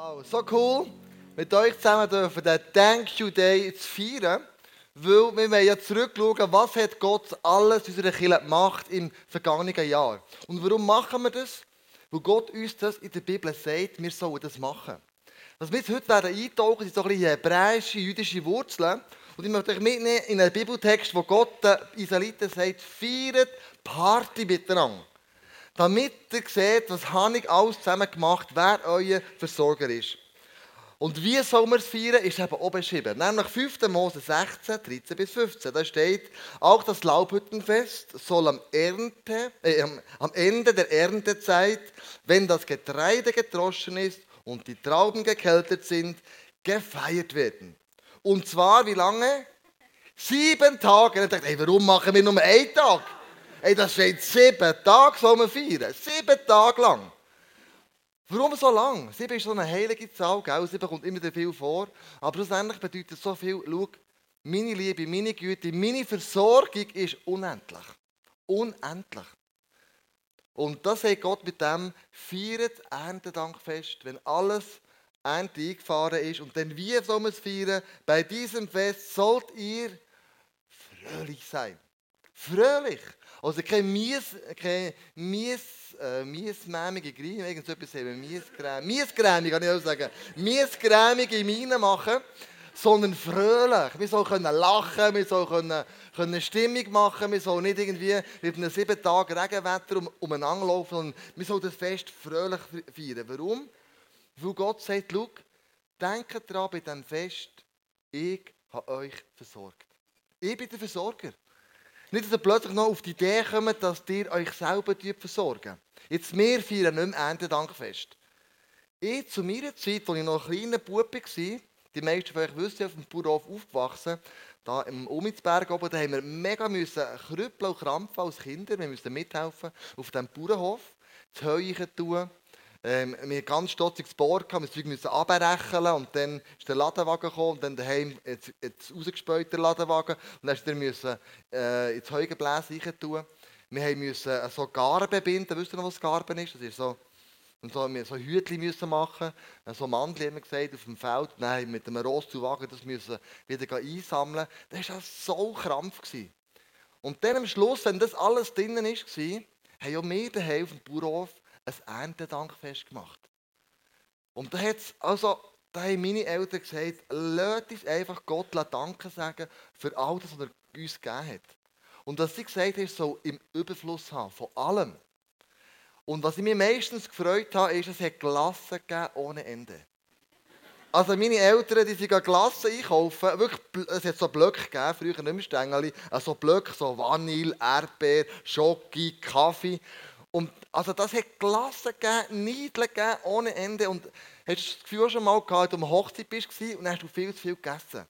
Wow, so cool, mit euch zusammen dürfen den Thank You Day zu feiern, weil wir wollen ja zurückschauen, was hat Gott alles in unserer Kirche gemacht im vergangenen Jahr. Und warum machen wir das? Weil Gott uns das in der Bibel sagt, wir sollen das machen. Was wir heute werden eintauchen, sind so ein bisschen hebräische, jüdische Wurzeln. Und ich möchte euch mitnehmen in einen Bibeltext, wo Gott den Israeliten sagt, feiert Party miteinander damit ihr seht, was habe ich alles zusammen gemacht, wer euer Versorger ist. Und wie soll man es feiern, ist eben auch beschrieben. Nämlich 5. Mose 16, 13 bis 15. Da steht, auch das Laubhüttenfest soll am, Ernte, äh, am Ende der Erntezeit, wenn das Getreide getroschen ist und die Trauben gekältet sind, gefeiert werden. Und zwar wie lange? Sieben Tage. Und ich dachte, ey, warum machen wir nur einen Tag? Ey, das steht sieben Tage soll man feiern. Sieben Tage lang. Warum so lang? Sieben ist so eine heilige Zahl, gell? Sieben kommt immer viel vor. Aber schlussendlich bedeutet so viel, schau, meine Liebe, meine Güte, meine Versorgung ist unendlich. Unendlich. Und das sagt Gott mit dem, feiert Erntedankfest, wenn alles Ernte eingefahren ist. Und dann, wie soll man es feiern? Bei diesem Fest sollt ihr fröhlich sein. Fröhlich. Also kein mies, kein mies, äh, miesmämige Grein, irgendetwas wir, miesgrämig, miesgrämig kann ich auch sagen, miesgrämige Miene machen, sondern fröhlich. Wir sollen können lachen, wir sollen können, können Stimmung machen, wir sollen nicht irgendwie mit einem sieben Tage Regenwetter um, umeinander laufen, sondern wir sollen das Fest fröhlich feiern. Warum? Weil Gott sagt, schau, denkt daran bei diesem Fest, ich habe euch versorgt. Ich bin der Versorger. Nicht, dass ihr plötzlich noch auf die Idee kommt, dass ihr euch selber versorgen. Jetzt, wir feiern nicht mehr Erntedankfest. Ich, zu meiner Zeit, als ich noch ein kleiner Bub war, die meisten von euch wissen, auf dem Bauernhof aufgewachsen, da im Umitzberg oben, da haben wir mega müssen krüppeln und krampfen als Kinder. Wir mussten mithelfen auf diesem Bauernhof, das Heu tun, ähm, wir ganz stotziges Board, wir mussten das Zeug abrechnen und dann ist der Ladenwagen gekommen und dann daheim jetzt, der Ladenwagen. Und dann mussten wir äh, ins Heugebläs rein tun. Wir mussten äh, so Garben binden, wisst ihr noch, was Garben ist? Das ist so, und so, wir so Hütchen müssen machen, äh, so Mandel haben wir gesagt, auf dem Feld. Nein, mit einem Rostzuwagen das müssen wieder einsammeln. Das war so krampf. Gewesen. Und dann am Schluss, wenn das alles drinnen war, haben auch wir daheim auf dem Bauernhof ein Erntedankfest gemacht. Und da, hat's also, da haben meine Eltern gesagt, lasst uns einfach Gott Danke sagen für all das, was er uns gegeben hat. Und was sie gesagt haben, soll im Überfluss haben, von allem. Und was ich mir meistens gefreut habe, ist, es hat Glassen gegeben ohne Ende. Also meine Eltern, die sind Glassen einkaufen, wirklich, es hat so Blöcke gegeben, früher nicht mehr Stängel, also Blöcke, so Vanille, Erdbeer, Schoki, Kaffee. Und also das hat Glassen gegeben, Niedeln gegeben, ohne Ende. Und hast du das Gefühl schon mal gehabt, als du am Hochzeit bist und dann hast du viel zu viel gegessen?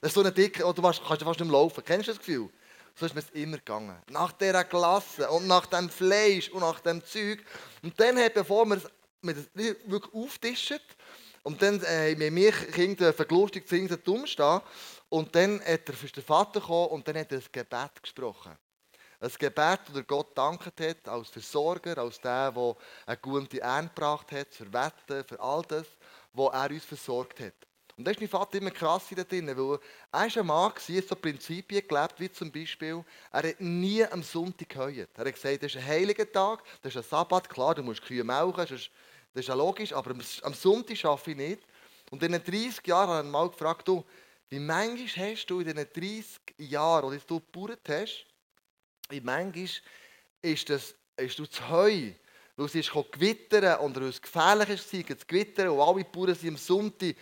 Das ist so eine dicke, oder du kannst fast nicht mehr laufen. Kennst du das Gefühl? So ist mir es immer gegangen. Nach dieser Glasse und nach dem Fleisch und nach dem Zeug. Und dann, hat, bevor wir es wirklich auftischen, und dann äh, haben wir mir Kinder verglustigt zu dumm stehen. Und dann hat er, der Vater gekommen und dann hat er das Gebet gesprochen. Ein Gebet, das Gott dankt hat, als Versorger, als der, der eine gute Ernte gebracht hat, für Wetten, für all das, was er uns versorgt hat. Und da ist mein Vater immer krass da drin, weil er ist ein Mann, der so Prinzipien gelebt, wie zum Beispiel, er hat nie am Sonntag geheuert. Er hat gesagt, das ist ein heiliger Tag, das ist ein Sabbat, klar, du musst Kühe melken, das ist, das ist ja logisch, aber am Sonntag arbeite ich nicht. Und in den 30 Jahren habe ich mal gefragt, du, wie manchmal hast du in diesen 30 Jahren, die du gebaut hast, wie manchmal ist, das, ist das Heu, weil es ist gewittern und es gefährlich war, zu gewittern und alle Bauern sind am Sonntag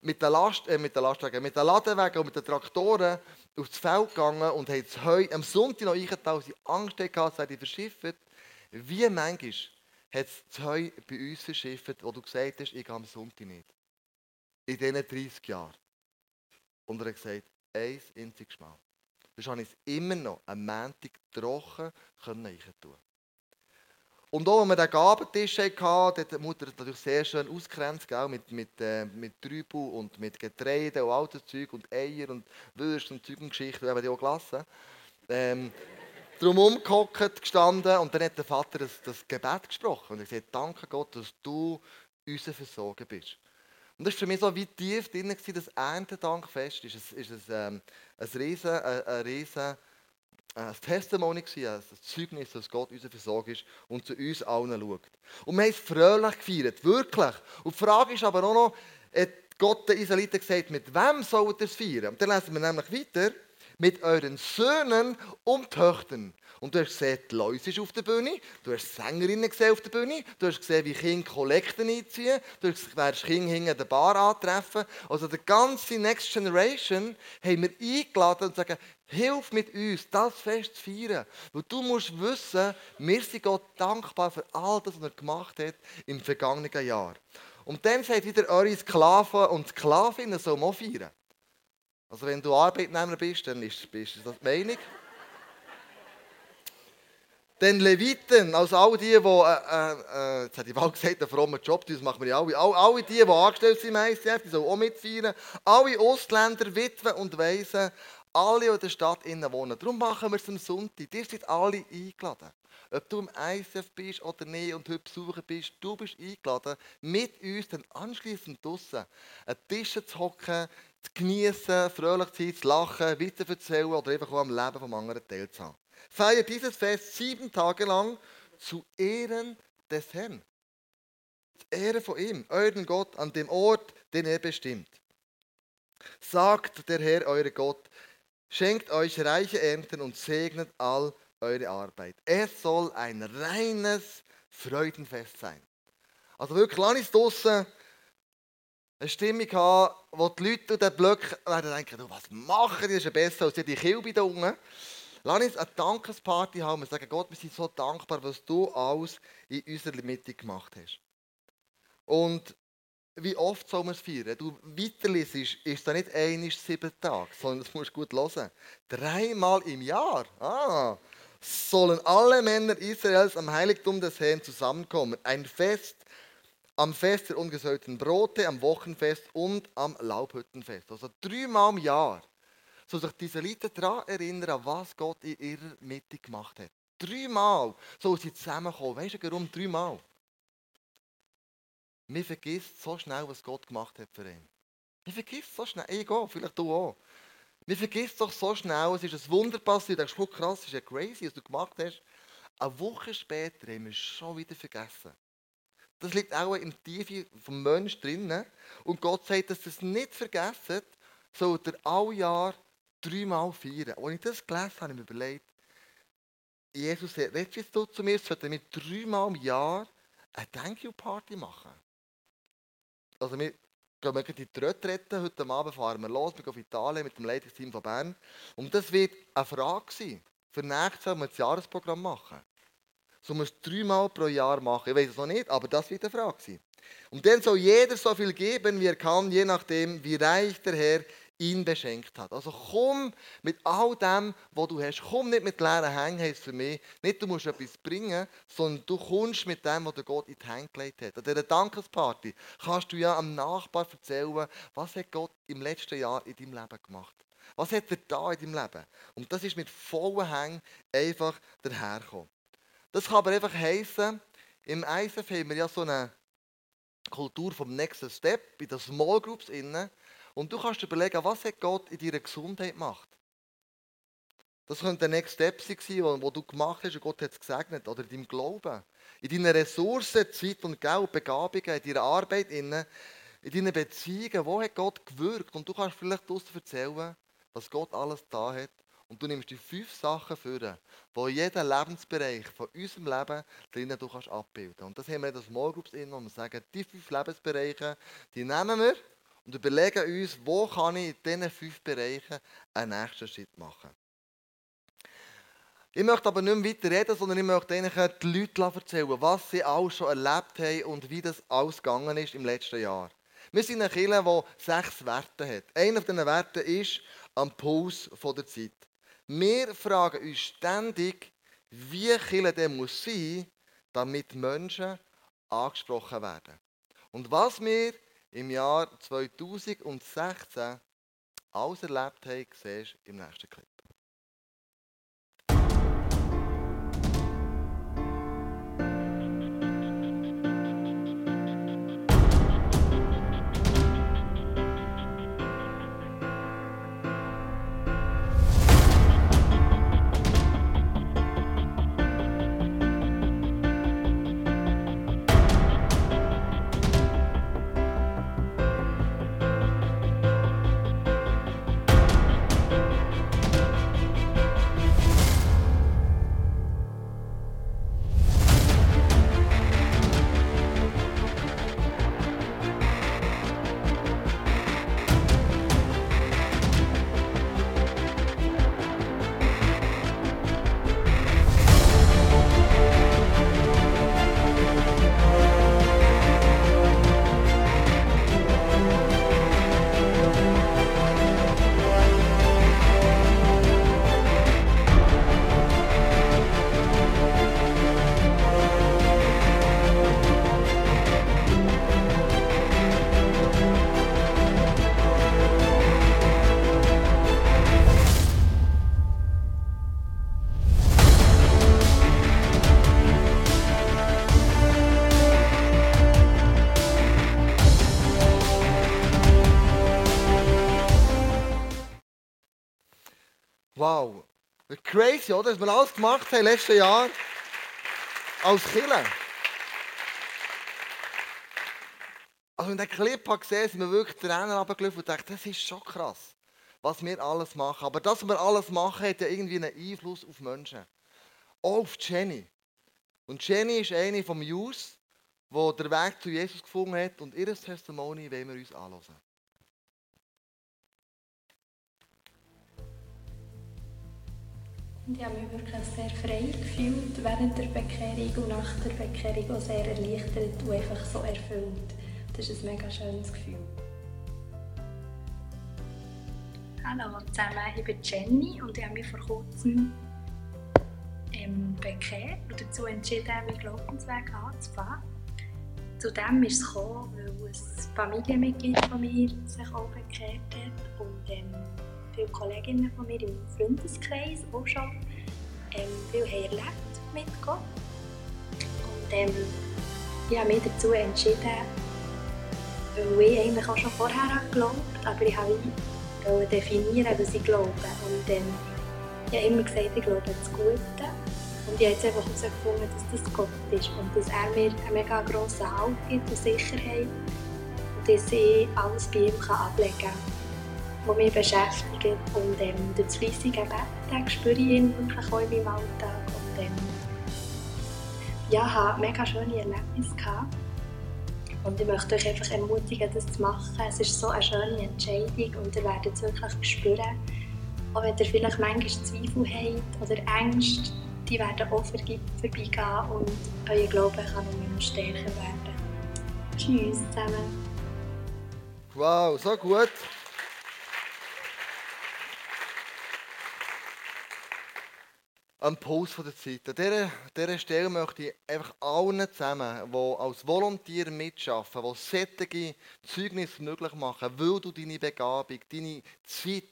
mit den, Last, äh, Lastwagen, mit den Ladenwagen und mit den Traktoren aufs Feld gegangen und haben das Heu am Sonntag noch eingetan, sie Angst hatten, dass sie verschifft. Wie manchmal hat das Heu bei uns verschifft, wo du gesagt hast, ich gehe am Sonntag nicht. In diesen 30 Jahren. Und er hat gesagt, eins einziges Mal. Sonst konnte ich es immer noch am Montag trocken tun. Und auch, als wir den Gabentisch hatten, hat die Mutter natürlich sehr schön ausgrenzt, mit, mit, äh, mit Trübel und mit Getreide und das Zeug und Eier und Würste und Zeug und Geschichten, haben die auch gelassen. Ähm, drum umgehockt, gestanden und dann hat der Vater das, das Gebet gesprochen und er gesagt, danke Gott, dass du unser Versorger bist. Und das war für mich so wie tief drin, das Erntedankfest ist, ein, ist ein, ähm, ein riesen, ein, ein riesen ein Testimony, ein Zeugnis, dass Gott unser Versorger ist und zu uns allen schaut. Und wir haben es fröhlich gefeiert, wirklich. Und die Frage ist aber auch noch, hat Gott den Israeliten gesagt, mit wem sollt ihr es feiern? Und dann lesen wir nämlich weiter, mit euren Söhnen und Töchtern. Und du hast gesehen, die Läuse ist auf der Bühne, du hast Sängerinnen gesehen auf der Bühne, du hast gesehen, wie Kinder Kollekten einziehen, du hast Kinder hinter der Bar antreffen. Also die ganze Next Generation haben wir eingeladen und sagen, hilf mit uns, das Fest zu feiern. Weil du musst wissen, wir sind Gott dankbar für all das, was er gemacht hat im vergangenen Jahr. Und dann sagt wieder eure Sklaven und Sklavinnen so mal feiern. Also wenn du Arbeitnehmer bist, dann ist, ist das die Meinung den Leviten, also all die, die, äh, äh, jetzt hätte ich mal gesagt, einen frommen Job, das machen wir ja alle, alle, alle die, die angestellt sind im ICF, die sollen auch mitfeiern, alle Ausländer, Witwen und Waisen, alle, die in der Stadt innen wohnen. Darum machen wir es am Sonntag. Ihr seid alle eingeladen. Ob du im ICF bist oder nicht und heute besuchen bist, du bist eingeladen, mit uns dann anschliessend draußen an Tischen zu hocken, zu genießen, fröhlich zu sein, zu lachen, weiter zu erzählen oder einfach auch am Leben vom anderen teilzuhaben feiert dieses Fest sieben Tage lang zu Ehren des Herrn. Zur Ehre von ihm, euren Gott, an dem Ort, den er bestimmt. Sagt der Herr, euer Gott, schenkt euch reiche Ernten und segnet all eure Arbeit. Es soll ein reines Freudenfest sein. Also wirklich, lass uns draussen eine Stimmung haben, wo die Leute und den Blöcke werden denken, was machen die, das ist ja besser als die Kilbe da unten. Lass uns eine Dankesparty haben und sagen, Gott, wir sind so dankbar, was du alles in unserer Mitte gemacht hast. Und wie oft soll man es feiern? Wenn du weiterliest, ist es nicht einmal sieben Tage, sondern das musst du gut hören. Dreimal im Jahr. Ah, sollen alle Männer Israels am Heiligtum des Herrn zusammenkommen. Ein Fest am Fest der ungesäuerten Brote, am Wochenfest und am Laubhüttenfest. Also dreimal im Jahr soll sich diese Leute daran erinnern, was Gott in ihrer Mitte gemacht hat. Dreimal soll sie zusammenkommen. Weißt du warum? Dreimal. Man vergisst so schnell, was Gott gemacht hat für ihn. Man vergisst so schnell. Ich gehe, vielleicht du auch. Man vergisst doch so schnell, es ist ein Wunder passiert. Du denkst, oh, krass, ist ja crazy, was du gemacht hast. Eine Woche später haben wir es schon wieder vergessen. Das liegt auch im Tiefe vom Menschen drinnen. Und Gott sagt, dass ihr es nicht vergessen, sollt ihr alle Jahr dreimal feiern. Als ich das gelesen habe, habe ich mir überlegt, Jesus sagt, jetzt du zu mir, sollten wir dreimal im Jahr eine Thank You Party machen. Also wir gehen wir in die Retrette, heute Abend fahren wir los, wir gehen auf Italien mit dem Leitungsteam von Bern. Und das wird eine Frage sein. Für nächstes Jahr wir das Jahresprogramm machen. So muss dreimal pro Jahr machen. Ich weiß es noch nicht, aber das wird eine Frage sein. Und dann soll jeder so viel geben, wie er kann, je nachdem, wie reich der Herr ihn beschenkt hat. Also komm mit all dem, was du hast. Komm nicht mit leeren Hängen, heisst für mich. Nicht, du musst etwas bringen, sondern du kommst mit dem, was Gott in die Hände gelegt hat. An dieser Dankesparty kannst du ja am Nachbar erzählen, was hat Gott im letzten Jahr in deinem Leben gemacht. Was hat er da in deinem Leben? Und das ist mit vollen Hängen einfach daherkommen. Das kann aber einfach heissen, im ISF haben wir ja so eine Kultur vom Next Step, in den Small Groups innen. Und du kannst dir überlegen, was hat Gott in deiner Gesundheit gemacht? Das könnte der Next Step sein, wo du gemacht hast und Gott hat es gesegnet. Oder in deinem Glauben. In deinen Ressourcen, Zeit und Geld, Begabungen, in deiner Arbeit, in deinen Beziehungen. Wo hat Gott gewirkt? Und du kannst vielleicht daraus erzählen, was Gott alles da hat. Und du nimmst die fünf Sachen für, wo jeder Lebensbereich von unserem Leben drinnen du kannst abbilden. Und das haben wir in den Small Groups in, wo wir sagen, die fünf Lebensbereiche, die nehmen wir und überlegen uns, wo kann ich in diesen fünf Bereichen einen nächsten Schritt machen. Ich möchte aber nicht mehr weiter reden, sondern ich möchte Ihnen die Leute erzählen, was sie auch schon erlebt haben und wie das alles gegangen ist im letzten Jahr. Wir sind eine Kirche, die sechs Werte hat. Einer dieser Werte ist am Puls der Zeit. Wir fragen uns ständig, wie Kirche denn muss sein, damit Menschen angesprochen werden. Und was wir im Jahr 2016 alles erlebt haben, siehst du im nächsten Clip. Wow. Crazy, oder? Was wir alles gemacht haben letztes Jahr als Killer. Also, ich den Clip habe gesehen sind wir wirklich Tränen runtergelaufen und dachte, das ist schon krass, was wir alles machen. Aber das, was wir alles machen, hat ja irgendwie einen Einfluss auf Menschen. Auch auf Jenny. Und Jenny ist eine vom Jus, die den Weg zu Jesus gefunden hat und ihr Testimony wollen wir uns anhören. Ich habe mich wirklich sehr frei gefühlt während der Bekehrung und nach der Bekehrung auch sehr erleichtert und einfach so erfüllt. Das ist ein mega schönes Gefühl. Hallo zusammen, ich bin Jenny und ich habe mich vor kurzem ähm, bekehrt und dazu entschieden, meinen Glaubensweg anzufangen. Zudem ist es gekommen, weil ein Familienmitglied von mir sich auch bekehrt hat und ähm, viele Kolleginnen von mir im Freundeskreis auch schon ähm, viel erlebt mit Gott. Und ähm, ich habe mich dazu entschieden, weil ich eigentlich auch schon vorher geglaubt aber ich wollte definieren, was ich glaube. Und ähm, ich habe immer gesagt, ich glaube das Gute. Und ich habe jetzt einfach herausgefunden, dass das Gott ist und dass er mir einen mega grossen Halt gibt und Sicherheit und dass ich alles bei ihm ablegen kann die mich beschäftigen. Und ähm, durch das fleissige spüre ich ihn wirklich auch in meinem Alltag. Und ähm, ja, hatte mega schöne Erlebnisse. Gehabt. Und ich möchte euch einfach ermutigen, das zu machen. Es ist so eine schöne Entscheidung und ihr werdet es wirklich spüren. Auch wenn ihr vielleicht manchmal Zweifel habt oder Ängste, die werden auch vorbeigehen und euer Glaube kann noch stärker werden. Tschüss zusammen. Wow, so gut. Am Puls der Zeit. An dieser, dieser Stelle möchte ich einfach allen zusammen, die als Volontier mitarbeiten, die solche Zeugnisse möglich machen, weil du deine Begabung, deine Zeit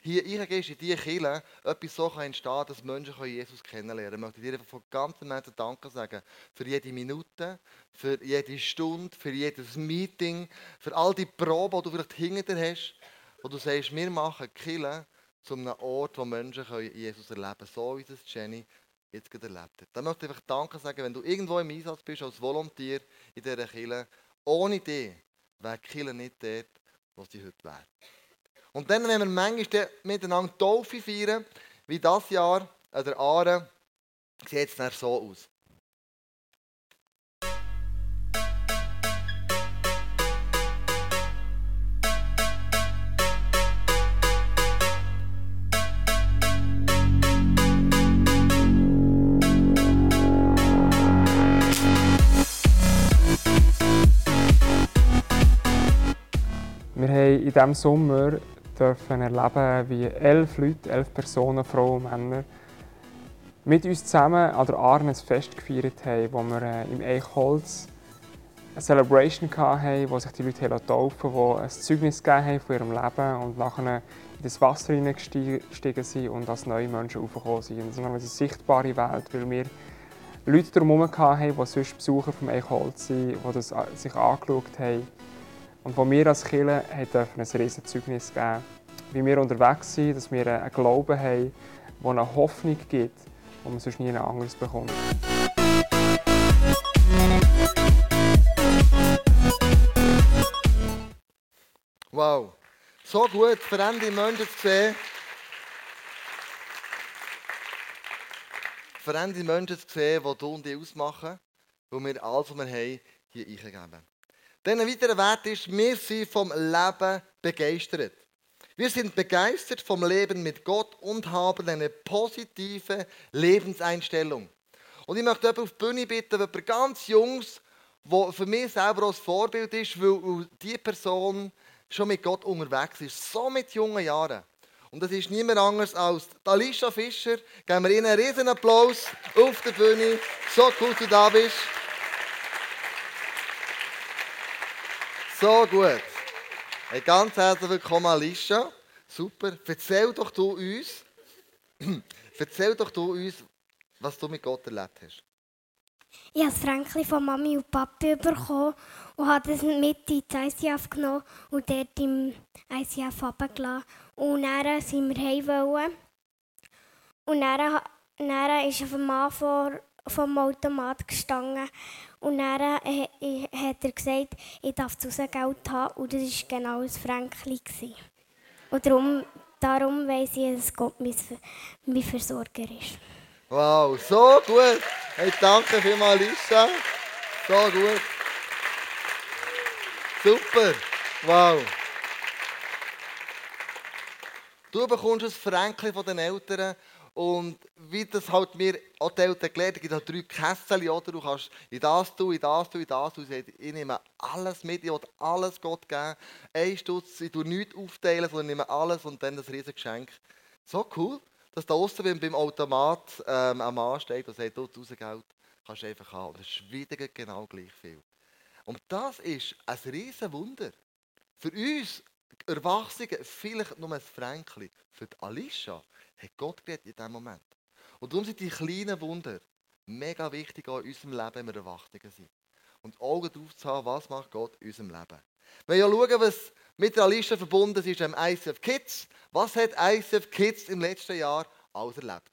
hier reingehst in diese Kirche, etwas so kann entstehen dass Menschen Jesus kennenlernen können. Ich möchte dir von ganzem Herzen Danke sagen für jede Minute, für jede Stunde, für jedes Meeting, für all die Proben, die du vielleicht hinter hast, wo du sagst, wir machen Kirche zu einem Ort, wo Menschen Jesus erleben können, so wie es Jenny jetzt gerade erlebt hat. Dann möchte ich einfach Danke sagen, wenn du irgendwo im Einsatz bist als Volontär in dieser Kirche. Ohne dich wäre die Kirche nicht dort, wo sie heute wäre. Und dann, wenn wir manchmal miteinander Taufe feiern, wie das Jahr an der Aare, sieht es dann so aus. Haben in diesem Sommer dürfen erleben, wie elf Leute, elf Personen, Frauen und Männer, mit uns zusammen an der Arnes Fest gefeiert haben, wo wir äh, im Eichholz eine Celebration hatten, wo sich die Leute taufen die ein Zeugnis haben von ihrem Leben und nachher in das Wasser hineingestiegen sind und als neue Menschen aufgekommen sind. Das ist eine sichtbare Welt, weil wir Leute drumherum hatten, die sonst Besucher vom Eichholz sind, die das äh, sich angeschaut haben und wo wir als Kirche dürfen ein riesiges Zeugnis geben, wie wir unterwegs sind, dass wir einen Glauben haben, der eine Hoffnung gibt, die man sonst nie anderes bekommt. Wow, so gut, veränderte Menschen zu sehen. Veränderte Menschen zu sehen, die du und ich ausmachen, wo wir alles, was wir haben, hier eingeben. Dann ein weiterer Wert ist, wir sind vom Leben begeistert. Wir sind begeistert vom Leben mit Gott und haben eine positive Lebenseinstellung. Und ich möchte auf die Bühne bitten, jemand ganz Jungs, der für mich selber als Vorbild ist, weil diese Person schon mit Gott unterwegs ist, so mit jungen Jahren. Und das ist niemand anders als Alicia Fischer. Geben wir ihnen einen riesen Applaus auf der Bühne. So cool, dass du da bist. So gut. Hey, ganz herzlich willkommen, Alicia. Super. Erzähl doch du uns, erzähl doch du uns, was du mit Gott erlebt hast. Ich habe das Fränkchen von Mami und Papi bekommen und habe das mit ins ICF genommen und dort im ICF runtergelassen. Und dann sind wir heim wollen. Und dann, dann ist dem Mann vor vom Automat gestanden und dann äh, hat er gesagt, ich darf zu Geld haben und das war genau ein Fränkchen. Und darum, darum weiss ich, dass Gott mein, mein Versorger ist. Wow, so gut. Hey, danke vielmals, Lisa. So gut. Super. Wow. Du bekommst ein Fränkchen von den Eltern und wie das halt mir auch die Eltern gelernt gibt es drei Kessel, oder? Du kannst in das tun, in das tun, in das tun. Ich nehme alles mit, ich will alles Gott geben. Ein Stutz, ich tue nichts aufteilen, sondern nehme alles und dann das riesige Geschenk. So cool, dass da außen beim Automat ähm, ein Mann steht und sagt, du, 1000 Geld kannst du einfach haben. Das ist wieder genau gleich viel. Und das ist ein riesen Wunder. Für uns Erwachsene vielleicht nur ein Fränkchen. Für die Alicia hat Gott geredet in diesem Moment. Und darum sind die kleinen Wunder mega wichtig auch in unserem Leben, wenn wir Erwachsene sind. Und Augen drauf zu haben, was macht Gott in unserem Leben. Wenn wir schauen, was mit der Alicia verbunden ist, im ICF Kids. Was hat ICF Kids im letzten Jahr alles erlebt?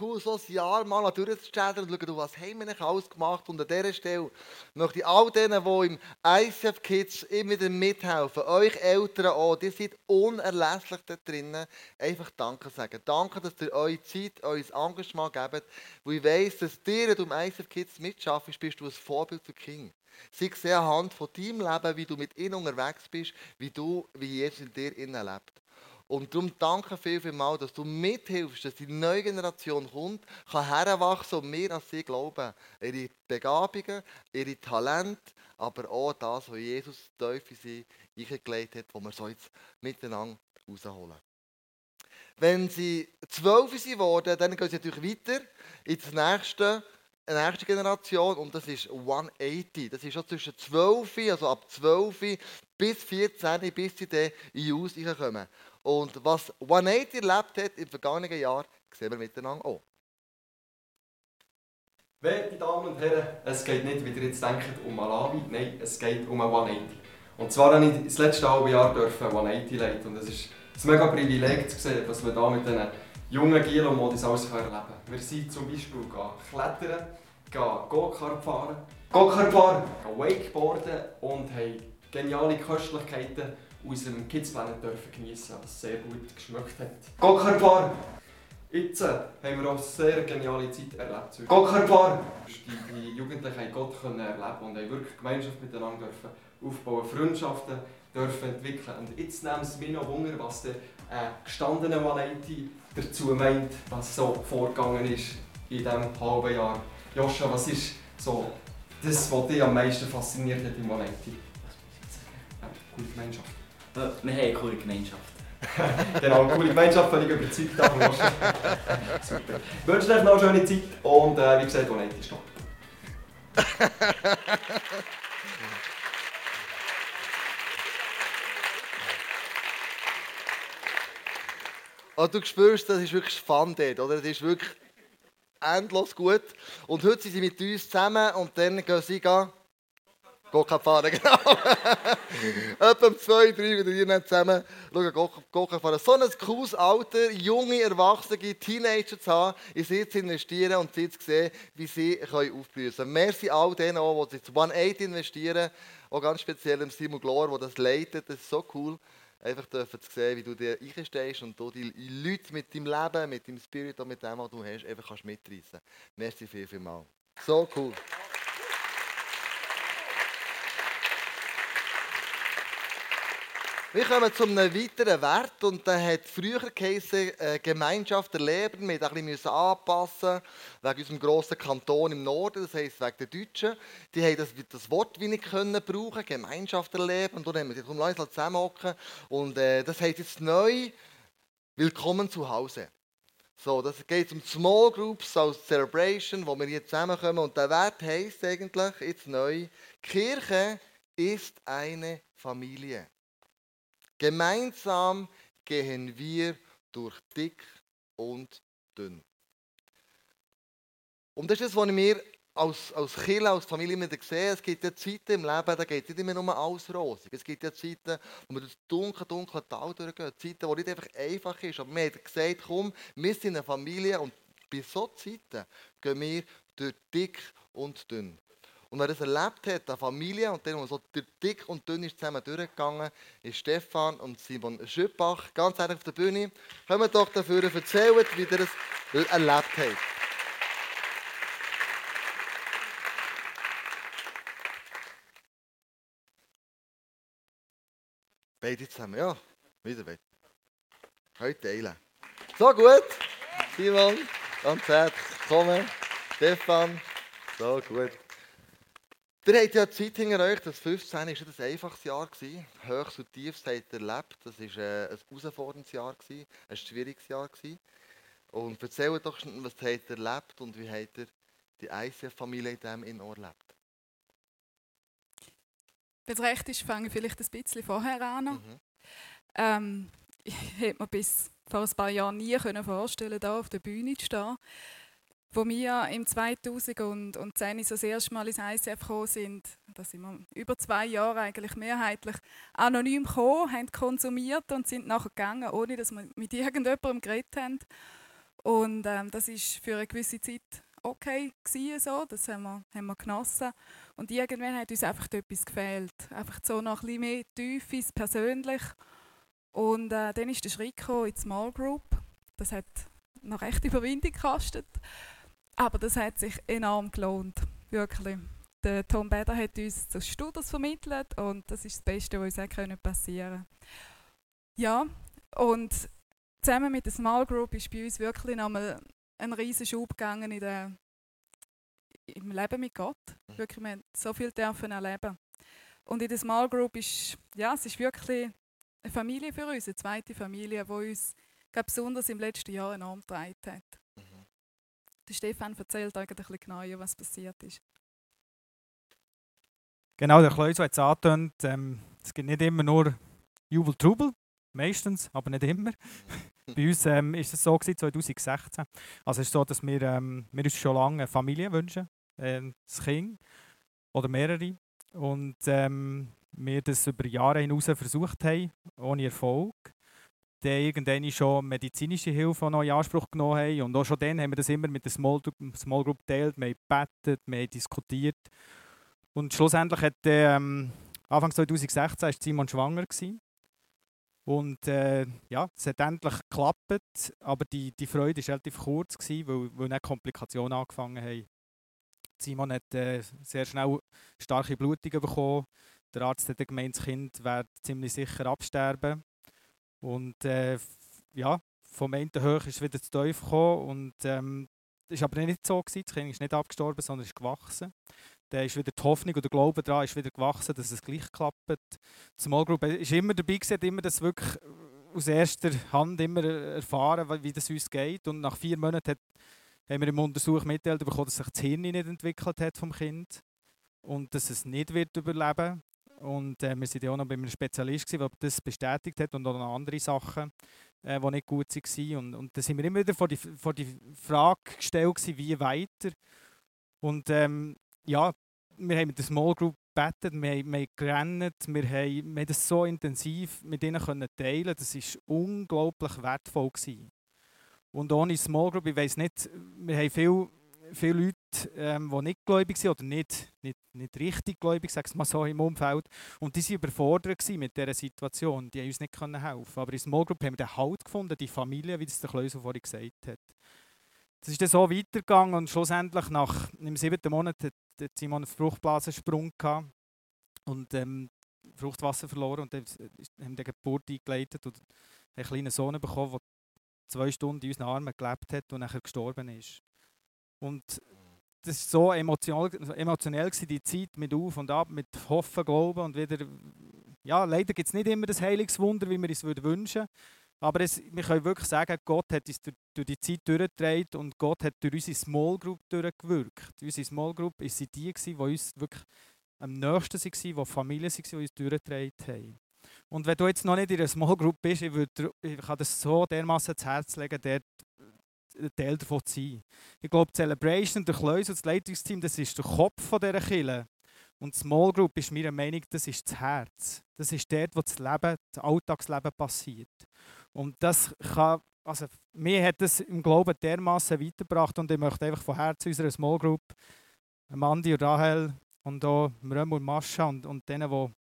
Cool, so ein Jahr mal durchzustellen und schauen, was haben wir nicht alles gemacht. Und an dieser Stelle möchte ich all denen, die im ICF Kids immer wieder mithelfen, euch Eltern auch, die sind unerlässlich da drinnen, einfach Danke sagen. Danke, dass ihr eure Zeit, euer Engagement gebt, wo ich weiss, dass wenn du im ICF Kids mitschaffst, bist du ein Vorbild für Kinder. Sie sehen anhand von deinem Leben, wie du mit ihnen unterwegs bist, wie du, wie Jesus in dir innen lebt. Und darum danke viel, viel mal, dass du mithilfst, dass die neue Generation kommt, kann heranwachsen und mehr an sie glauben. Ihre Begabungen, ihre Talente, aber auch das, was Jesus tief in sie eingelegt hat, wo wir so jetzt miteinander rausholen. Wenn sie zwölf sind geworden, dann gehen sie natürlich weiter ins nächste eine nächste Generation und das ist 180. Das ist schon zwischen 12, also ab 12 bis 14, bis sie dann in die Haus kommen. Und was 180 erlebt hat im vergangenen Jahr, sehen wir miteinander auch. Werte Damen und Herren, es geht nicht, wie ihr jetzt denkt, um Malawi, nein, es geht um eine 180. Und zwar durfte ich das letzte halbe Jahr 180 leiten und es ist ein mega Privileg zu sehen, was wir hier mit diesen jungen Gielen Modis alles erleben können. Wir sind zum Beispiel klettern, Go-Kart fahren, Go-Kart fahren, Wakeboarden und haben geniale Köstlichkeiten aus dem Kids Planet dürfen geniessen, was sehr gut geschmeckt hat. Fahren, Jetzt äh, haben wir auch eine sehr geniale Zeit erlebt. Gotthardfahren! Die, Jugendlichen haben Gott können erleben und haben wirklich Gemeinschaft miteinander dürfen aufbauen, Freundschaften dürfen entwickeln. Und jetzt nehmen es mich noch Wunder, was der äh, gestandene One80 dazu meint, was so vorgegangen ist in diesem halben Jahr. Joscha, was ist so das, was dich am meisten fasziniert hat im One80? Ja, coole Gemeinschaft. Wir haben eine coole Gemeinschaft. genau, eine coole Gemeinschaft, völlig überzeugt davon. Super. Ich wünsche euch noch eine schöne Zeit und äh, wie gesagt, One80 stopp. Also du spürst, das ist wirklich Fun dort, oder? Das ist wirklich endlos gut. Und heute sind sie mit uns zusammen und dann gehen sie gehen. Gokka fahren, genau. Etwa zwei, drei wieder hier nicht zusammen schauen, Gokka fahren. So ein cooles Alter, junge, erwachsene Teenager zu haben, in sie zu investieren und sie zu sehen, wie sie können aufblühen können. Merci all denen, auch, die in 180 investieren, auch ganz speziell im Simon Glor, der das leitet. Das ist so cool, einfach zu sehen, wie du dir einstehst und du die Leute mit deinem Leben, mit deinem Spirit und mit dem, was du hast, einfach kannst mitreißen. Merci viel, viel mal. So cool. Wir kommen zu einem weiteren Wert und der hat früher geheißen, äh, Gemeinschaft erleben. Wir mussten ein bisschen anpassen wegen unserem grossen Kanton im Norden, das heisst wegen der Deutschen. Die haben das, das Wort wie nicht können brauchen, Gemeinschaft erleben. Und dann haben wir gesagt, komm, lass uns zusammenhocken. Und äh, das heißt jetzt neu, willkommen zu Hause. So, das geht um Small Groups als Celebration, wo wir hier zusammenkommen. Und der Wert heisst eigentlich jetzt neu, Kirche ist eine Familie. Gemeinsam gehen wir durch dick und dünn. Und das ist das, was wir als, als Kirche, als Familie immer sehe. Es gibt ja Zeiten im Leben, da geht es nicht immer nur alles rosig. Es gibt ja Zeiten, wo wir das dunkle, dunkle Tal durchgehen. Zeiten, wo nicht einfach einfach ist. Aber wir haben gesagt, komm, wir sind eine Familie und bei solchen Zeiten gehen wir durch dick und dünn. Und wer das erlebt hat, eine Familie, und dann, wo so dick und dünn ist zusammen durchgegangen, ist Stefan und Simon Schüppach. Ganz ehrlich auf der Bühne. Kommt doch dafür und erzählt, wie ihr das erlebt habt. Beide zusammen, ja. Wieder beide. Heute teilen. So gut. Simon, ganz herzlich willkommen. Stefan, so gut. Ihr habt ja die Zeit hinter euch, das 15 war nicht ein einfaches Jahr. gewesen. Höchst und Tiefst habt ihr erlebt. Das war äh, ein herausforderndes Jahr, gewesen, ein schwieriges Jahr. gewesen. Und erzählt doch, was habt ihr erlebt und wie habt ihr die ICF-Familie in diesem Inn auch erlebt. Wenn es recht ist, fange ich vielleicht ein bisschen vorher an. Mhm. Ähm, ich hätte mir bis vor ein paar Jahren nie können vorstellen da auf der Bühne zu stehen. Wo wir im 2010 so das erste Mal ins ICF gekommen sind, da sind wir über zwei Jahre eigentlich mehrheitlich anonym gekommen, haben konsumiert und sind nachher gegangen, ohne dass wir mit irgendjemandem geredet haben. Und ähm, das ist für eine gewisse Zeit okay gewesen, so. das haben wir, haben wir genossen. Und irgendwann hat uns einfach etwas gefehlt. Einfach so noch ein bisschen mehr Tiefes, persönlich. Und äh, dann ist der Schritt gekommen in die Small Group. Das hat noch recht Überwindung gekostet. Aber das hat sich enorm gelohnt. Wirklich. Der Tom Beder hat uns zu Studios vermittelt und das ist das Beste, was uns auch passieren Ja, und zusammen mit der Small Group ist bei uns wirklich nochmal ein riesen Schub gegangen in der, im Leben mit Gott. Mhm. Wirklich, wir haben so viel dürfen erleben. Und in der Small Group ist, ja, es ist wirklich eine Familie für uns, eine zweite Familie, die uns glaub, besonders im letzten Jahr enorm getragen hat. Der Stefan erzählt eigentlich ein bisschen genauer, was passiert ist. Genau, der Kleus hat es angetönt. Ähm, es gibt nicht immer nur Jubel, Trubel, meistens, aber nicht immer. Bei uns ähm, ist es so gewesen, 2016. Also es ist so, dass wir, ähm, wir uns schon lange eine Familie wünschen, äh, ein Kind oder mehrere. Und ähm, wir das über Jahre hinaus versucht haben, ohne Erfolg. Dann irgendwann schon medizinische Hilfe in Anspruch genommen haben. Und auch schon dann haben wir das immer mit der Small, Small Group geteilt. Wir haben gebetet, wir haben diskutiert. Und schlussendlich hat ähm, Anfang 2016 ist Simon schwanger gewesen. Und äh, ja, es hat endlich geklappt, aber die, die Freude war relativ kurz, gewesen, weil, weil dann Komplikationen angefangen haben. Simon hat äh, sehr schnell starke Blutungen bekommen. Der Arzt hat gemeint, das Kind wird ziemlich sicher absterben. Und äh, ja, vom einen hoch ist wieder zu tief gekommen. Und ähm, war aber nicht so. Gewesen. Das Kind ist nicht abgestorben, sondern ist gewachsen. Dann ist wieder die Hoffnung oder der Glaube daran ist wieder gewachsen, dass es gleich klappt. Die Small Group ist immer dabei gewesen, immer das wirklich aus erster Hand immer erfahren, wie das uns geht. Und nach vier Monaten hat, haben wir im Untersuch mitgeteilt bekommen, dass sich das Hirn nicht entwickelt hat vom Kind und dass es nicht wird überleben und äh, wir waren auch noch bei einem Spezialist, der das bestätigt hat und auch noch andere Sachen, äh, die nicht gut waren. Und, und da sind wir immer wieder vor die, vor die Frage gestellt, gewesen, wie weiter. Und ähm, ja, wir haben mit der Small Group gebetet, wir haben, wir haben gerannt, wir haben, wir haben das so intensiv mit ihnen können teilen Das war unglaublich wertvoll. Gewesen. Und ohne Small Group, ich weiß nicht, wir haben viel viele Leute, ähm, die nicht gläubig sind oder nicht, nicht, nicht richtig gläubig, sage mal so, im Umfeld. Und die waren überfordert mit dieser Situation. Die haben uns nicht helfen Aber in Small Group haben wir den Halt gefunden, die Familie, wie das der Kleusel vorhin gesagt hat. Das ist dann so weitergegangen und schlussendlich nach im siebten Monat hat Simon einen Fruchtblasensprung und ähm, Fruchtwasser verloren und dann haben die Geburt eingeleitet und einen kleinen Sohn bekommen, der zwei Stunden in unseren Armen gelebt hat und nachher gestorben ist. Und das war so emotional, emotionell gewesen, die Zeit mit Auf und Ab, mit Hoffen, Glauben und wieder. Ja, leider gibt es nicht immer das Heilungswunder, wie wir es wünschen würden. Aber es, wir können wirklich sagen, Gott hat uns durch, durch die Zeit durchgetragen und Gott hat durch unsere Small Group durchgewirkt. Unsere Small Group waren die, die uns wirklich am nächsten waren, die Familien waren, die uns durchgetragen haben. Und wenn du jetzt noch nicht in einer Small Group bist, ich, würde, ich kann das so dermaßen ins Herz legen, dort Teil davon zu sein. Ich glaube, die Celebration, der Kleus und das Leitungsteam, das ist der Kopf von dieser Kille. Und die Small Group ist meiner Meinung das ist das Herz. Das ist dort, wo das Leben, das Alltagsleben passiert. Und das kann, also mir hat das im Glauben dermaßen weitergebracht und ich möchte einfach von Herzen unserer Small Group, Mandy und Rahel und auch Römer und Mascha und, und denen, die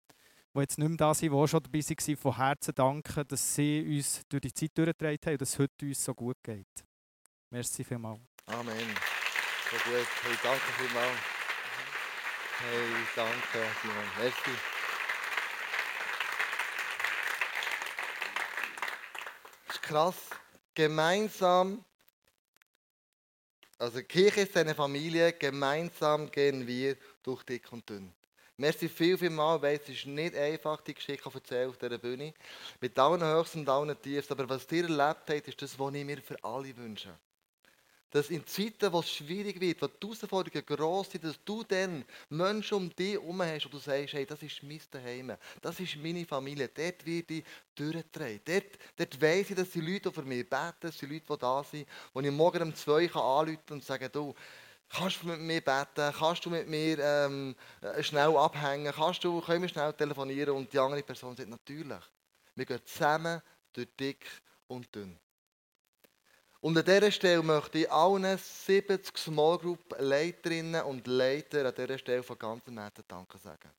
die jetzt nicht mehr da sind, die auch schon dabei waren, von Herzen danken, dass sie uns durch die Zeit durchgetragen haben und dass es heute uns so gut geht. Merci vielmals. Amen. So gut. Hey, danke vielmals. Hey, danke, Simon. Merci. Das ist krass. Gemeinsam, also Kirche ist eine Familie, gemeinsam gehen wir durch dick und dünn. Merci viel, viel mal, weil es ist nicht einfach, die Geschichte erzählen auf dieser Bühne. Mit allen Höchsten und allen Tiefsten. Aber was ihr erlebt habt, ist das, was ich mir für alle wünsche dass in Zeiten, wo es schwierig wird, wo die Herausforderungen gross sind, dass du dann Menschen um dich herum hast und du sagst, hey, das ist mein Zuhause, das ist meine Familie, dort wird ich durchgetragen. Dort, dort weiss ich, dass die Leute für mich beten, dass die Leute, die da sind, wo ich morgen um zwei anrufen und sagen, du, Kannst du mit mir beten? Kannst du mit mir ähm, äh, schnell abhängen? Kannst du, können wir schnell telefonieren? Und die andere Person sagt, natürlich. Wir gehen zusammen durch dick und dünn. Und an dieser Stelle möchte ich allen 70 Small Group Leiterinnen und Leiter an dieser Stelle von ganzem Herzen Danke sagen.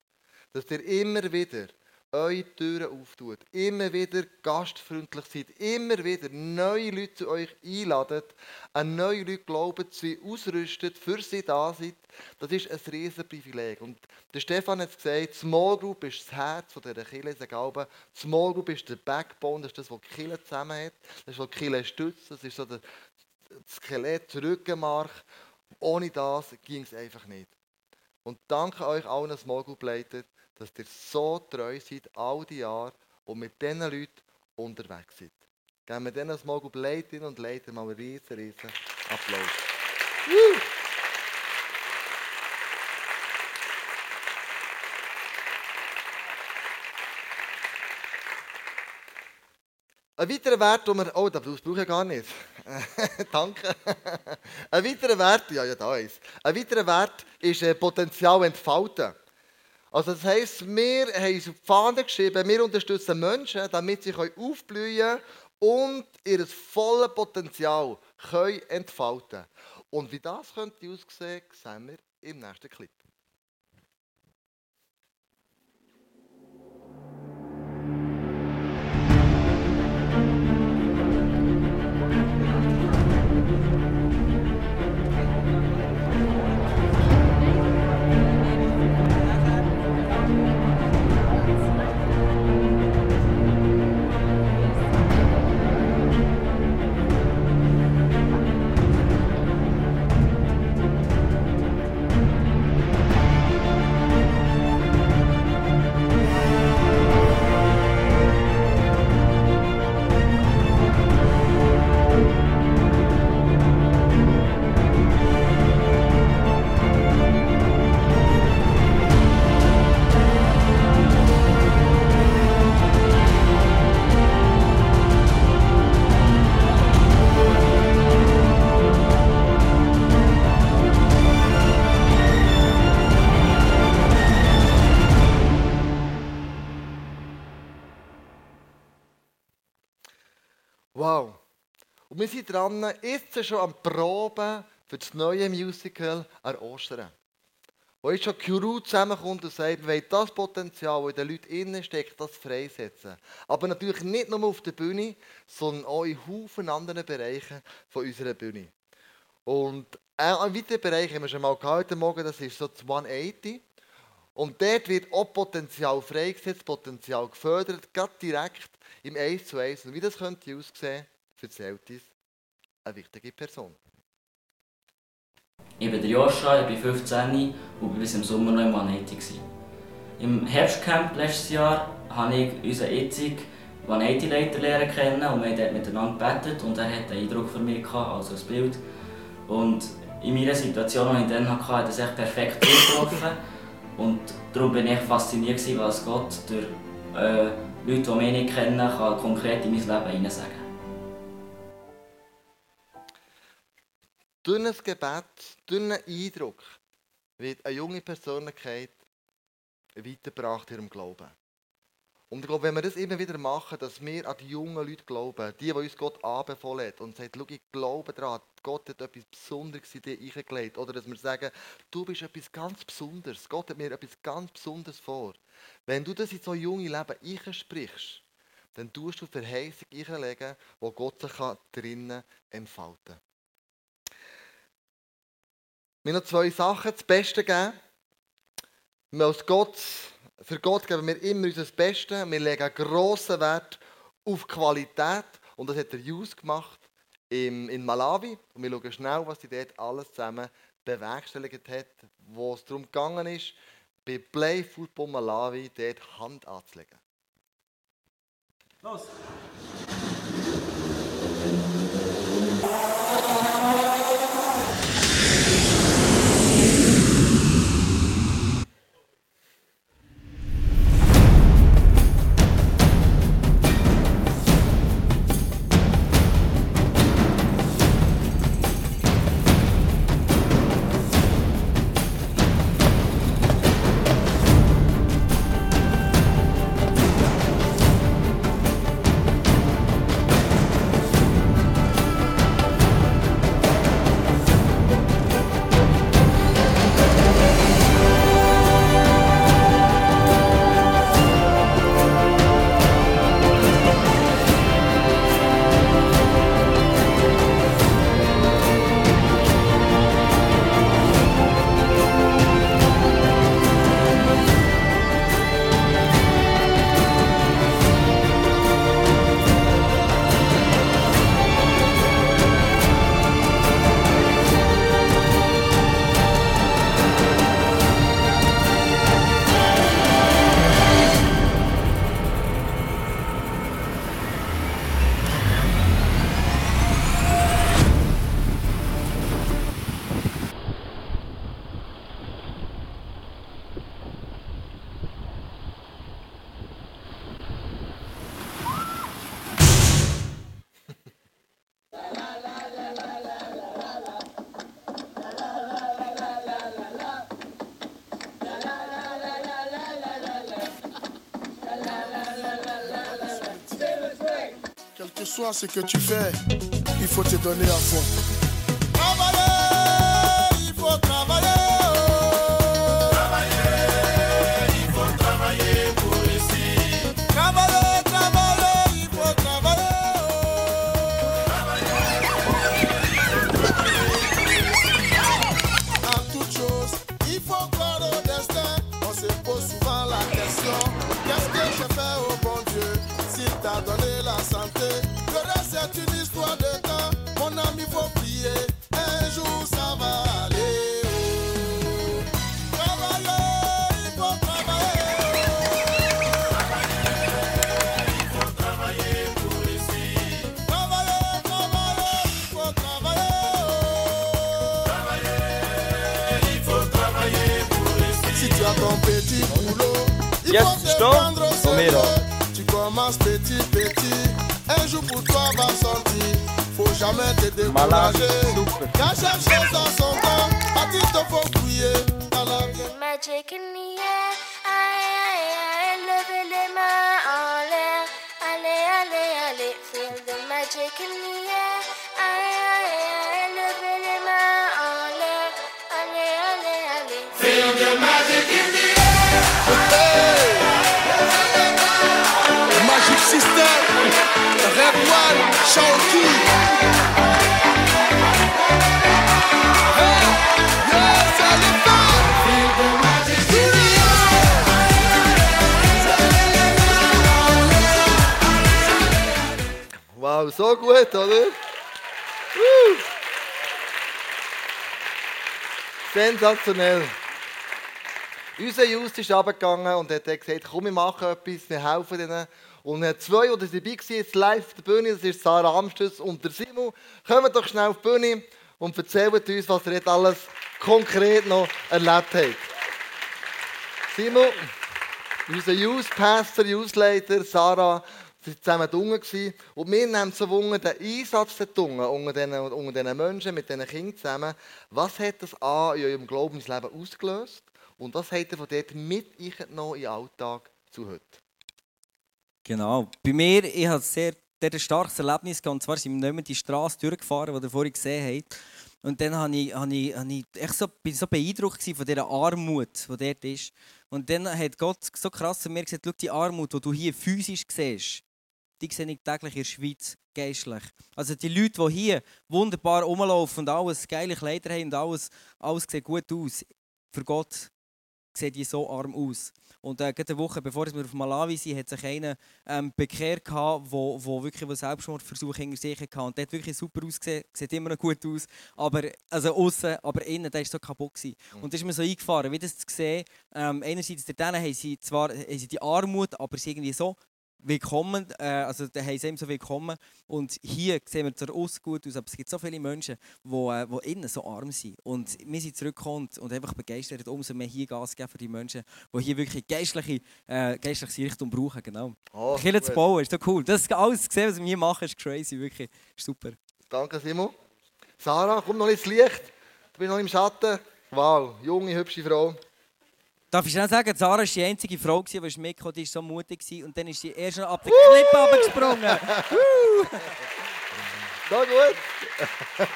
Dass ihr immer wieder eure Türen auftut, immer wieder gastfreundlich seid, immer wieder neue Leute zu euch einladet, an neue Leute glauben, sie ausrüstet, für sie da seid, das ist ein riesen Privileg. Und der Stefan hat es gesagt, Small Group ist das Herz dieser Kirche. Ich glaube, Small Group ist der Backbone, das ist das, was die Kirche zusammen hat, das ist, was die Kirche stützt, das ist so das Skelett, das Rückenmark. Ohne das ging es einfach nicht. Und danke euch allen Small Group Leiter, dass ihr so treu seid, all die Jahre und mit diesen Leuten unterwegs seid. Geben wir diesen Small Group Leiterinnen und Leitern mal einen riesen, riesen Applaus. Ein weiterer Wert, den wir. Oh, das brauche ich gar nicht. Danke. Ein weiterer Wert, ja, ja, da ist. Ein weiterer Wert ist äh, Potenzial entfalten. Also das heisst, wir haben auf die Fahne geschrieben, wir unterstützen Menschen, damit sie aufblühen und ihr volles Potenzial können entfalten Und wie das könnte aussehen, sehen wir im nächsten Clip. Und wir sind dran, jetzt schon am Proben für das neue Musical an Ostern. Wo jetzt schon die Crew zusammenkommt und sagt, wir wollen das Potenzial, das in den Leuten innen steckt, das freisetzen. Aber natürlich nicht nur auf der Bühne, sondern auch in Haufen anderen Bereichen von unserer Bühne. Und ein weiterer Bereich haben wir schon mal heute Morgen, das ist so das 180. Und dort wird auch Potenzial freigesetzt, Potenzial gefördert, gerade direkt im 1 zu 1. Und wie das könnte aussehen, erzählt uns eine wichtige Person. Ich bin der Joscha, ich bin 15 und bin bis im Sommer noch im Vanetti. Im Herbstcamp letztes Jahr habe ich unseren jetzigen Vanetti-Leiter kennen und wir haben dort miteinander gebetet und er hat einen Eindruck mich gehabt, also ein Bild. Und in meiner Situation, die ich dann hatte, hat er sich perfekt getroffen. Und darum bin ich fasziniert, was Gott durch äh, Leute, die mich nicht kennen, kann konkret in mein Leben hineinsagen Durch ein Gebet, durch einen Eindruck wird eine junge Persönlichkeit weitergebracht in ihrem Glauben. Und ich glaube, wenn wir das immer wieder machen, dass wir an die jungen Leute glauben, die, die uns Gott anbefohlen hat und sagt, schau, ich glaube daran, Gott hat etwas Besonderes in dich eingelegt. Oder dass wir sagen, du bist etwas ganz Besonderes. Gott hat mir etwas ganz Besonderes vor. Wenn du das in so junge Leben einsprichst, dann tust du Verheißung einlegen, wo Gott sich drinnen entfalten kann. Wir noch zwei Sachen. Das Beste geben. Wir Gott, für Gott geben wir immer unser Bestes. Wir legen grossen Wert auf Qualität. Und das hat der Jus gemacht in, in Malawi. Und wir schauen schnell, was sie dort alles zusammen bewerkstelligt hat, wo es darum gegangen ist, bei Play Football Malawi dort Hand anzulegen. Los! Ce que tu fais, il faut te donner à fond. Tu commences petit, petit. Un jour pour toi va sortir. Faut jamais te décourager. Quand chaque chose dans son temps, à ti te faut crier. The magic in the air. Aïe, aïe, aïe. Levez les mains en l'air. Allez, allez, allez. Feel the magic in the air. Peter, Wow, so gut, oder? Uh. Sensationell. Unser Just ist runtergegangen und hat gesagt, komm, wir machen etwas, wir helfen ihnen. Und er hat zwei, die dabei waren, jetzt live auf der Bühne, das ist Sarah Amstutz und der Simon. Kommt doch schnell auf die Bühne und erzählt uns, was ihr jetzt alles konkret noch erlebt habt. Simon, unser Youth Pastor, Youth Leiter, Sarah, Sie waren zusammen unten. Und wir nehmen so Wunder den Einsatz der Unten, unter diesen, unter diesen Menschen, mit diesen Kindern zusammen. Was hat das an in eurem Glaubensleben ausgelöst? Und was habt ihr von dort mit noch in den Alltag zu heute? Genau. Bei mir, ich hatte sehr ein starkes Erlebnis gehabt. Und zwar sind wir nicht mehr die Straße durchgefahren, die ihr vorhin gesehen habt. Und dann habe ich, habe ich, habe ich echt so, bin so beeindruckt von dieser Armut, die dort ist. Und dann hat Gott so krass zu mir gesagt, schau, die Armut, die du hier physisch siehst, die sehe ich täglich in der Schweiz geistlich. Also die Leute, die hier wunderbar rumlaufen und alles geile Kleider haben und alles, alles sieht gut aus, für Gott sieht die so arm aus. Und äh, eine Woche bevor wir auf Malawi sind, hat sich einer ähm, bekehrt, der wo, wo wirklich einen Selbstmordversuch hinter sich hatte. Und der hat wirklich super ausgesehen, sieht immer noch gut aus. Aber, also außen, aber innen, der war so kaputt. Gewesen. Mhm. Und da ist mir so eingefahren, wie das zu sehen. Ähm, einerseits, denen haben sie zwar haben sie die Armut, aber sie irgendwie so willkommen, äh, also da haben sie ihm so willkommen. Und hier sehen wir zwar aus gut aus, aber es gibt so viele Menschen, die, äh, die innen so arm sind. Und wir sind zurückgekommen und einfach begeistert, umso mehr hier Gas geben für die Menschen, die hier wirklich geistliche, äh, geistliche Richtung brauchen. Genau. Oh, Kirche zu bauen, ist doch cool. Das alles zu sehen, was wir hier machen, ist crazy, wirklich super. Danke, Simon. Sarah, komm noch ins Licht. Du bist noch im Schatten. Wow, junge, hübsche Frau. Darf ich schnell sagen, Sarah war die einzige Frau, die mitgekommen ist, so mutig war. Und dann ist sie erst noch ab der Klippe runtergesprungen. so gut.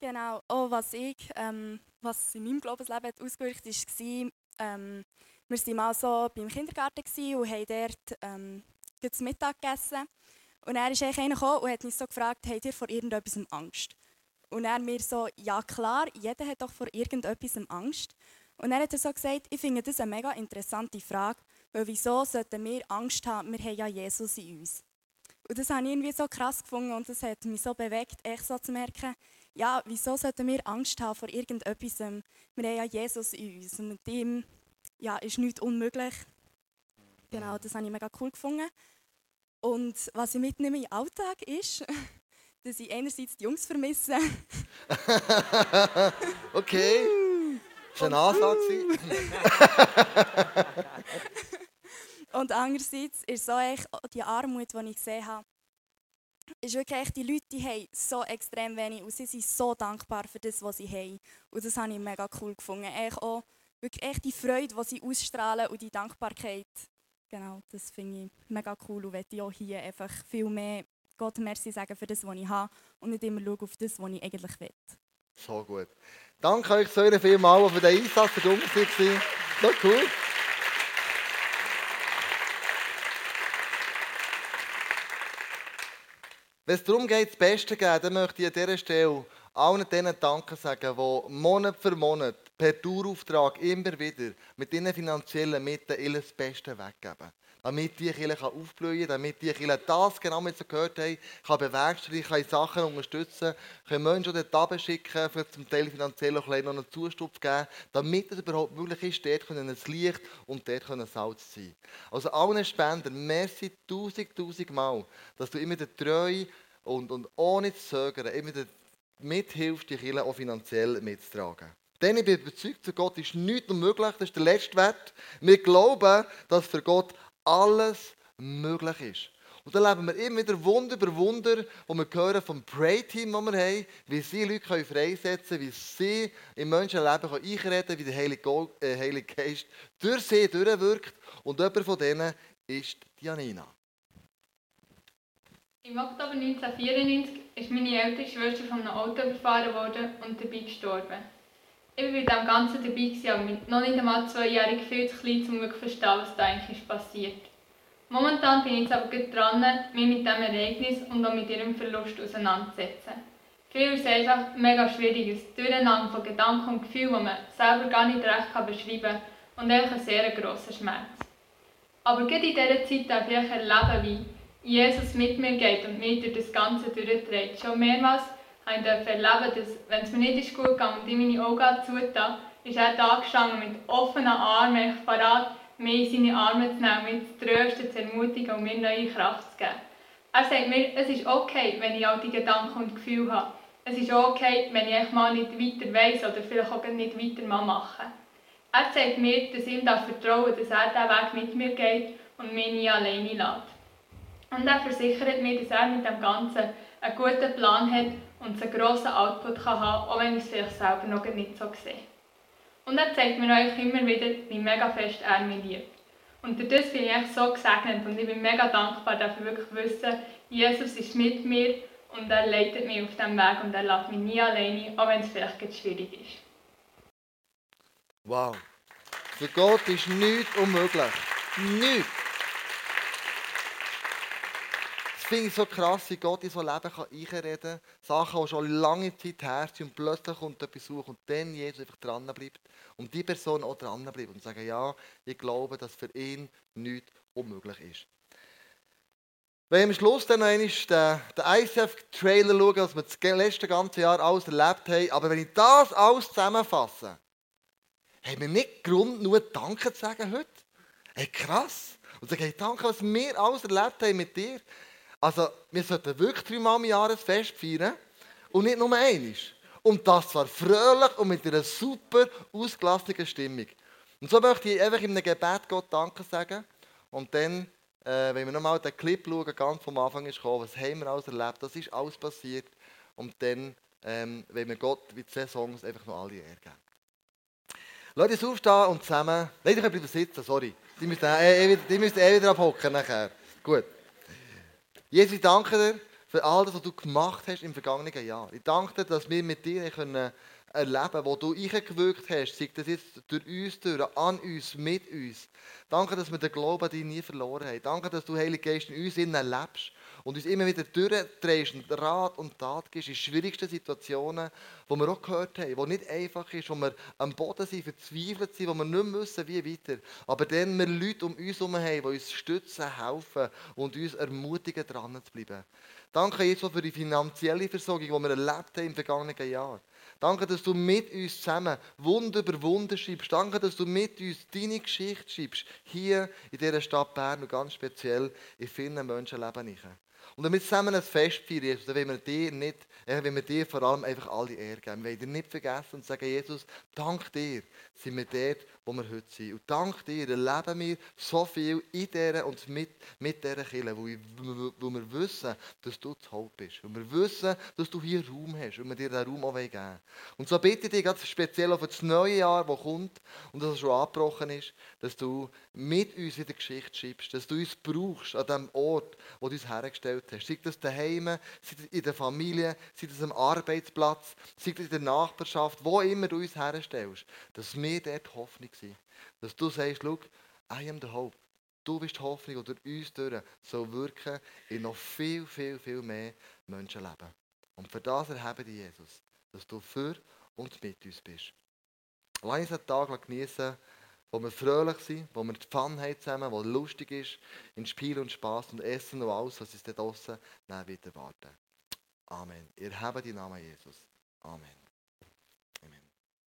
genau. Oh, was ich, ähm, was in meinem Glaubensleben ausgewirkt ist, war, ähm, wir waren mal so beim Kindergarten und haben dort ähm, zu Mittag gegessen. Und er ist einer gekommen und hat uns so gefragt, habt ihr vor irgendetwas Angst? Und er mir so, ja klar, jeder hat doch vor irgendetwas Angst. Und er hat so gesagt, ich finde das eine mega interessante Frage, weil wieso sollten wir Angst haben, wir haben ja Jesus in uns. Und das habe ich irgendwie so krass gefunden und das hat mich so bewegt, echt so zu merken, ja, wieso sollten wir Angst haben vor irgendetwas? Wir haben ja Jesus in uns und mit ihm ja, ist nichts unmöglich. Genau, das habe ich mega cool gefunden. Und was ich mitnehme im Alltag ist, dass ich einerseits die Jungs vermisse. okay. Das war eine Ansage. Und andererseits ist so die Armut, die ich gesehen habe, ist wirklich echt, die Leute die haben so extrem wenig und sie sind so dankbar für das, was sie haben. Und das habe ich mega cool gefunden. Echt auch wirklich echt die Freude, die sie ausstrahlen und die Dankbarkeit. Genau, das finde ich mega cool und möchte auch hier einfach viel mehr Gott merci sagen für das, was ich habe und nicht immer schauen auf das, was ich eigentlich will. So gut. Danke euch so vielmals für den Einsatz, der dumm war. So cool. Wenn es darum geht, das Beste zu geben, dann möchte ich an dieser Stelle allen denen Danke sagen, die Monat für Monat per Tourauftrag immer wieder mit ihren finanziellen Mitteln ihr das Beste weggeben damit die Kirche aufblühen kann, damit die Kirche das genau mit so gehört haben, kann bewerkstelligen, kann Sachen unterstützen, können Menschen dort schicken, vielleicht zum Teil finanziell noch einen Zustupf geben, damit es überhaupt möglich ist, dort können ein Licht und dort können Salz sein. Also allen Spendern, merci tausend, tausend Mal, dass du immer treu und, und ohne zu zögern immer mithilfst, die Kirche auch finanziell mitzutragen. Denn ich bin überzeugt, für Gott ist nichts unmöglich, das ist der letzte Wert. Wir glauben, dass für Gott alles möglich ist. Und dann leben wir immer wieder Wunder über Wunder, wo wir hören vom Pray-Team, das wir haben, wie sie Leute freisetzen können, wie sie im Menschenleben einreden können, wie der äh, Heilige Geist durch sie durchwirkt. Und jemand von denen ist Janina. Im Oktober 1994 ist meine ältere Schwester von einem Auto überfahren worden und dabei gestorben. Ich war dem Ganzen dabei, aber noch nicht einmal zweijährig viel zu klein, um zu verstehen, was da eigentlich passiert. Momentan bin ich jetzt aber dran, mich mit diesem Ereignis und auch mit ihrem Verlust auseinanderzusetzen. Viel ist einfach mega schwierig, ein Durcheinander von Gedanken und Gefühlen, die man selber gar nicht recht beschreiben kann und einfach ein sehr grosser Schmerz. Aber gerade in dieser Zeit darf ich erleben, wie Jesus mit mir geht und mich durch das Ganze durchträgt. Schon mehrmals durfte ich erleben, dass, wenn es mir nicht gut gegangen und ich meine Augen zutan, ist er da gestanden mit offenen Armen, parat, mich in seine Arme zu nehmen, mich zu trösten, zu ermutigen und mir neue Kraft zu geben. Er sagt mir, es ist okay, wenn ich all die Gedanken und Gefühle habe. Es ist okay, wenn ich mal nicht weiter weiss oder vielleicht auch nicht weiter machen Er zeigt mir, dass ihm vertrauen darf, dass er diesen Weg mit mir geht und mich nie alleine lässt. Und er versichert mir, dass er mit dem Ganzen einen guten Plan hat und einen grossen Output kann haben auch wenn ich es vielleicht selber noch nicht so sehe. Und er zeigt mir euch immer wieder, wie mega fest er mich liebt. Und durch das bin ich so gesegnet und ich bin mega dankbar dafür wirklich wissen, Jesus ist mit mir und er leitet mich auf diesem Weg und er lässt mich nie alleine, auch wenn es vielleicht schwierig ist. Wow. Für Gott ist nichts unmöglich. Nichts. Das finde ich so krass, wie Gott in so Leben kann einreden kann. Sachen, die schon lange Zeit her sind und plötzlich kommt etwas hoch und dann Jesus einfach dran bleibt. Und die Person auch dran bleibt und sagt, ja, ich glaube, dass für ihn nichts unmöglich ist. Wenn wir am Schluss dann noch einmal den, den ICF-Trailer schauen, was wir das letzte ganze Jahr alles erlebt haben, aber wenn ich das alles zusammenfasse, haben wir nicht Grund, nur Danke zu sagen heute? Hey, krass. Und sagen, hey, danke, was wir alles erlebt haben mit dir. Also, wir sollten wirklich dreimal im Jahresfest feiern und nicht nur einmal. Und das zwar fröhlich und mit einer super ausgelassenen Stimmung. Und so möchte ich einfach in einem Gebet Gott Danke sagen und dann äh, wenn wir nochmal den Clip schauen, ganz vom Anfang ist gekommen, was haben wir alles erlebt, das ist alles passiert. Und dann, ähm, wenn wir Gott wie zwei Songs einfach noch alle Ehre geben. Leute, uns aufstehen und zusammen, nein, ich bleiben sitzen, sorry. Die müssen äh, äh, die müssen eh wieder abhocken nachher. Gut. Jesus, ich danke dir für all das, was du gemacht hast im vergangenen Jahr. Ich danke dir, dass wir mit dir können erleben, wo du eingewirkt hast, sei das jetzt durch uns, durch, an uns, mit uns. Danke, dass wir den Glauben an dich nie verloren haben. Danke, dass du, Heilige Geist, in uns innen lebst und uns immer wieder durchdrehst und Rat und Tat gibst in schwierigsten Situationen, wo wir auch gehört haben, wo nicht einfach ist, wo wir am Boden sind, verzweifelt sind, wo wir nicht mehr wissen, wie weiter. Aber dann wir Leute um uns herum haben, die uns stützen, helfen und uns ermutigen, dran zu bleiben. Danke, Jesus, für die finanzielle Versorgung, die wir erlebt haben im vergangenen Jahr. Danke, dass du mit uns zusammen Wunder über Wunder schreibst. Danke, dass du mit uns deine Geschichte schreibst. Hier in dieser Stadt Bern und ganz speziell in vielen Menschenleben. Und damit zusammen ein Fest feiern, dann wollen wir dir nicht, äh, wollen wir dir vor allem einfach alle Ehre geben. Wir wollen dir nicht vergessen und sagen, Jesus, dank dir sind wir dort, wo wir heute sind. Und dank dir erleben wir so viel in dieser und mit, mit dieser Kirche, wo, wo wir wissen, dass du das Haupt bist. Und wir wissen, dass du hier Raum hast und wir dir diesen Raum auch geben wollen. Und so bitte ich dich ganz speziell auf das neue Jahr, das kommt und das schon angebrochen ist, dass du mit uns wieder Geschichte schreibst, dass du uns brauchst an dem Ort, wo du uns hergestellt hast. Sei das daheim, sei das in der Familie, sei das am Arbeitsplatz, sei das in der Nachbarschaft, wo immer du uns herstellst, dass wir dort Hoffnung sind. Dass du sagst, schau, I am the hope. Du bist die Hoffnung, die durch uns durch soll wirken in noch viel, viel, viel mehr Menschenleben. Und für das erheben die Jesus, dass du für und mit uns bist. Lass uns einen Tag genießen, wo wir fröhlich sind, wo wir die Fun haben zusammen, wo lustig ist, in Spiel und Spaß und Essen und alles, was uns dort draussen wieder warten. Amen. Ihr habt die Namen Jesus. Amen.